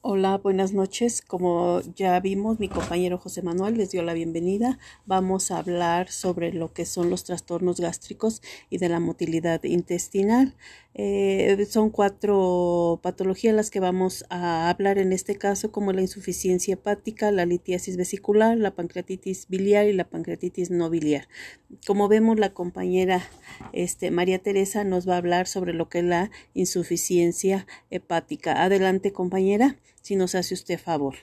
Hola, buenas noches. Como ya vimos, mi compañero José Manuel les dio la bienvenida. Vamos a hablar sobre lo que son los trastornos gástricos y de la motilidad intestinal. Eh, son cuatro patologías las que vamos a hablar en este caso, como la insuficiencia hepática, la litiasis vesicular, la pancreatitis biliar y la pancreatitis no biliar. Como vemos, la compañera este, María Teresa nos va a hablar sobre lo que es la insuficiencia hepática. Adelante, compañera si nos hace usted favor.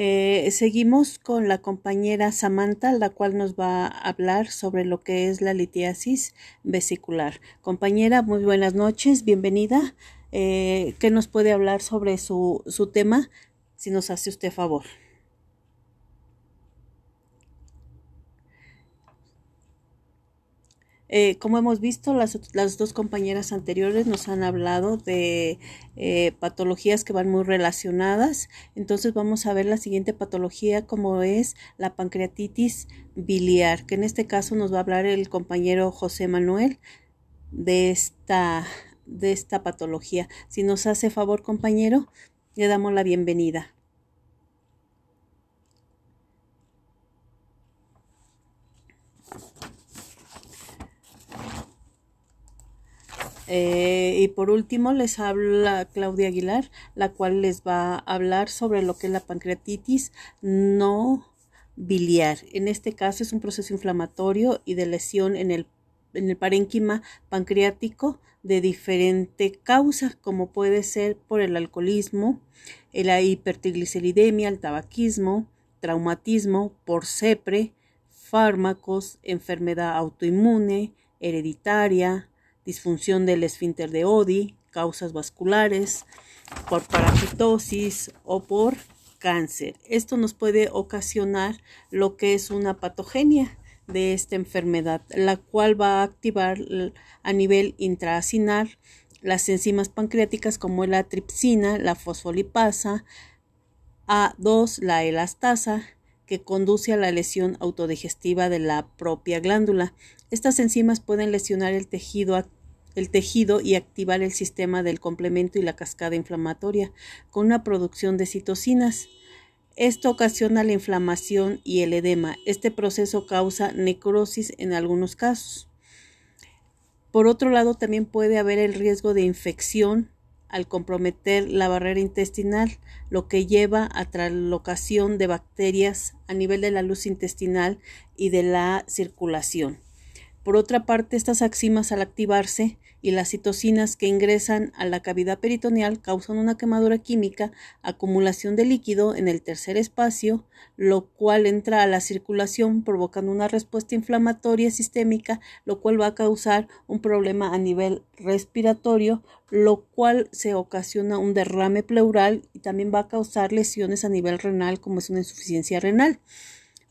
Eh, seguimos con la compañera Samantha, la cual nos va a hablar sobre lo que es la litiasis vesicular. Compañera, muy buenas noches, bienvenida. Eh, ¿Qué nos puede hablar sobre su, su tema? Si nos hace usted favor. Eh, como hemos visto, las, las, dos compañeras anteriores nos han hablado de eh, patologías que van muy relacionadas. Entonces vamos a ver la siguiente patología como es la pancreatitis biliar, que en este caso nos va a hablar el compañero José Manuel de esta, de esta patología. Si nos hace favor, compañero, le damos la bienvenida. Eh, y por último les habla Claudia Aguilar, la cual les va a hablar sobre lo que es la pancreatitis no biliar. En este caso es un proceso inflamatorio y de lesión en el, en el parénquima pancreático de diferente causa, como puede ser por el alcoholismo, la hipertrigliceridemia, el tabaquismo, traumatismo, por CEPRE, fármacos, enfermedad autoinmune, hereditaria, disfunción del esfínter de Odi, causas vasculares, por parasitosis o por cáncer. Esto nos puede ocasionar lo que es una patogenia de esta enfermedad, la cual va a activar a nivel intraacinar las enzimas pancreáticas como la tripsina, la fosfolipasa, A2, la elastasa, que conduce a la lesión autodigestiva de la propia glándula. Estas enzimas pueden lesionar el tejido el tejido y activar el sistema del complemento y la cascada inflamatoria con una producción de citocinas. Esto ocasiona la inflamación y el edema. Este proceso causa necrosis en algunos casos. Por otro lado, también puede haber el riesgo de infección al comprometer la barrera intestinal, lo que lleva a traslocación de bacterias a nivel de la luz intestinal y de la circulación. Por otra parte, estas aximas al activarse y las citocinas que ingresan a la cavidad peritoneal causan una quemadura química, acumulación de líquido en el tercer espacio, lo cual entra a la circulación provocando una respuesta inflamatoria sistémica, lo cual va a causar un problema a nivel respiratorio, lo cual se ocasiona un derrame pleural y también va a causar lesiones a nivel renal como es una insuficiencia renal.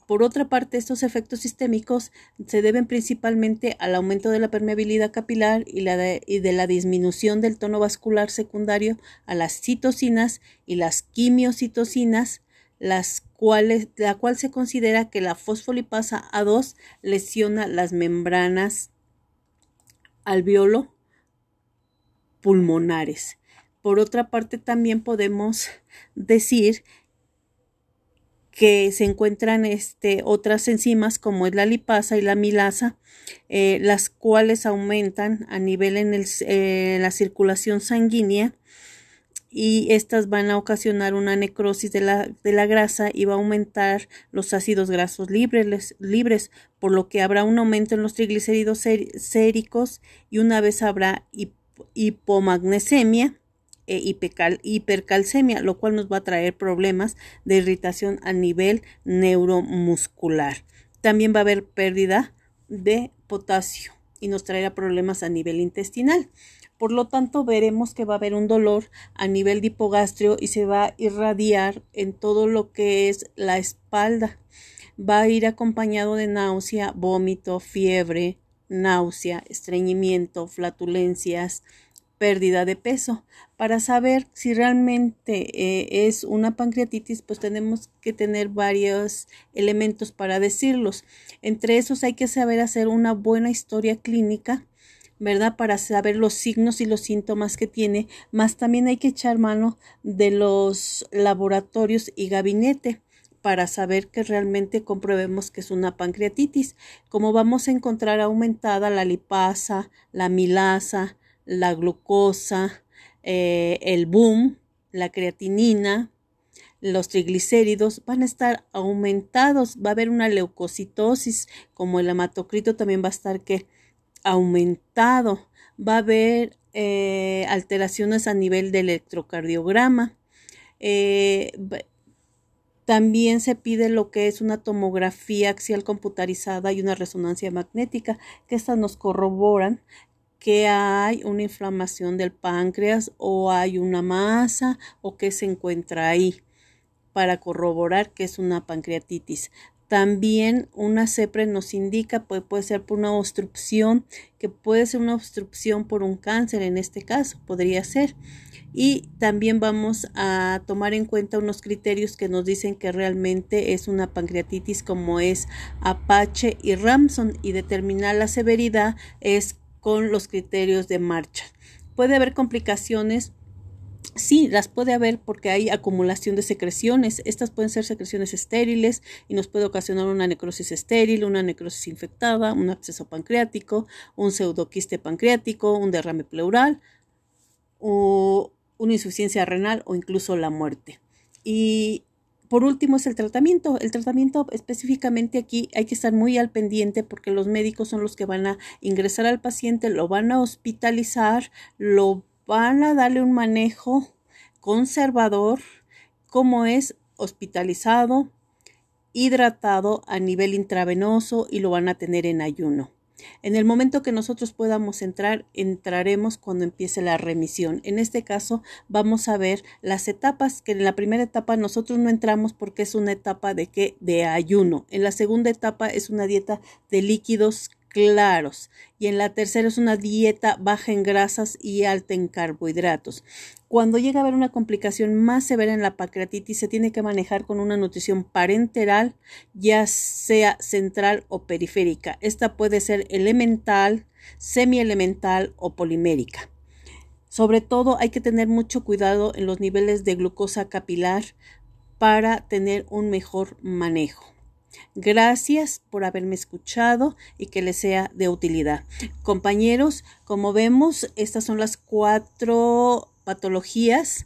Por otra parte, estos efectos sistémicos se deben principalmente al aumento de la permeabilidad capilar y, de, la disminución del tono vascular secundario a las citocinas y las quimiocitocinas, las cuales, la cual se considera que la fosfolipasa A2 lesiona las membranas alveolo pulmonares. Por otra parte, también podemos decir que se encuentran este, otras enzimas como es la lipasa y la milasa, eh, las cuales aumentan a nivel en eh, la circulación sanguínea y estas van a ocasionar una necrosis de la, de la grasa y va a aumentar los ácidos grasos libres, libres, por lo que habrá un aumento en los triglicéridos séricos y una vez habrá hipomagnesemia e hipercalcemia, lo cual nos va a traer problemas de irritación a nivel neuromuscular. También va a haber pérdida de potasio y nos traerá problemas a nivel intestinal. Por lo tanto, veremos que va a haber un dolor a nivel de hipogastrio y se va a irradiar en todo lo que es la espalda. Va a ir acompañado de náusea, vómito, fiebre, náusea, estreñimiento, flatulencias, pérdida de peso. Para saber si realmente eh, es una pancreatitis, pues tenemos que tener varios elementos para decirlos. Entre esos hay que saber hacer una buena historia clínica ¿verdad? Para saber los signos y los síntomas que tiene, más también hay que echar mano de los laboratorios y gabinete para saber que realmente comprobemos que es una pancreatitis. Como vamos a encontrar aumentada la lipasa, la milasa, la glucosa, eh, el boom, la creatinina, los triglicéridos van a estar aumentados, va a haber una leucocitosis, como el hematocrito también va a estar aumentado, va a haber eh, alteraciones a nivel de electrocardiograma. Eh, también se pide lo que es una tomografía axial computarizada y una resonancia magnética, que estas nos corroboran que hay una inflamación del páncreas o hay una masa o que se encuentra ahí para corroborar que es una pancreatitis. También una CEPRE nos indica, puede, puede ser por una obstrucción, que puede ser una obstrucción por un cáncer en este caso, podría ser. Y también vamos a tomar en cuenta unos criterios que nos dicen que realmente es una pancreatitis como es Apache y Ramson y determinar la severidad es con los criterios de marcha. Puede haber complicaciones Sí, las puede haber porque hay acumulación de secreciones. Estas pueden ser secreciones estériles y nos puede ocasionar una necrosis estéril, una necrosis infectada, un absceso pancreático, un pseudoquiste pancreático, un derrame pleural o una insuficiencia renal o incluso la muerte. Y por último es el tratamiento. El tratamiento específicamente aquí hay que estar muy al pendiente porque los médicos son los que van a ingresar al paciente, lo van a hospitalizar, lo van a darle un manejo conservador como es hospitalizado, hidratado a nivel intravenoso y lo van a tener en ayuno. En el momento que nosotros podamos entrar, entraremos cuando empiece la remisión. En este caso, vamos a ver las etapas, que en la primera etapa nosotros no entramos porque es una etapa de qué? De ayuno. En la segunda etapa es una dieta de líquidos claros. Y en la tercera es una dieta baja en grasas y alta en carbohidratos. Cuando llega a haber una complicación más severa en la pancreatitis, se tiene que manejar con una nutrición parenteral, ya sea central o periférica. Esta puede ser elemental, semielemental o polimérica. Sobre todo hay que tener mucho cuidado en los niveles de glucosa capilar para tener un mejor manejo. Gracias por haberme escuchado y que les sea de utilidad. Compañeros, como vemos, estas son las cuatro patologías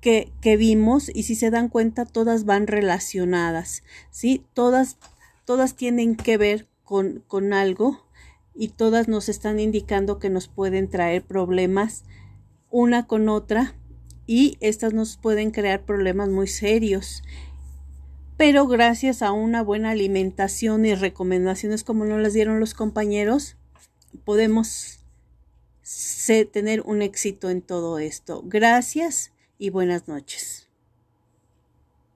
que, que vimos y si se dan cuenta, todas van relacionadas, ¿sí? Todas, todas tienen que ver con, con algo y todas nos están indicando que nos pueden traer problemas una con otra y estas nos pueden crear problemas muy serios pero gracias a una buena alimentación y recomendaciones como nos las dieron los compañeros, podemos tener un éxito en todo esto. Gracias y buenas noches.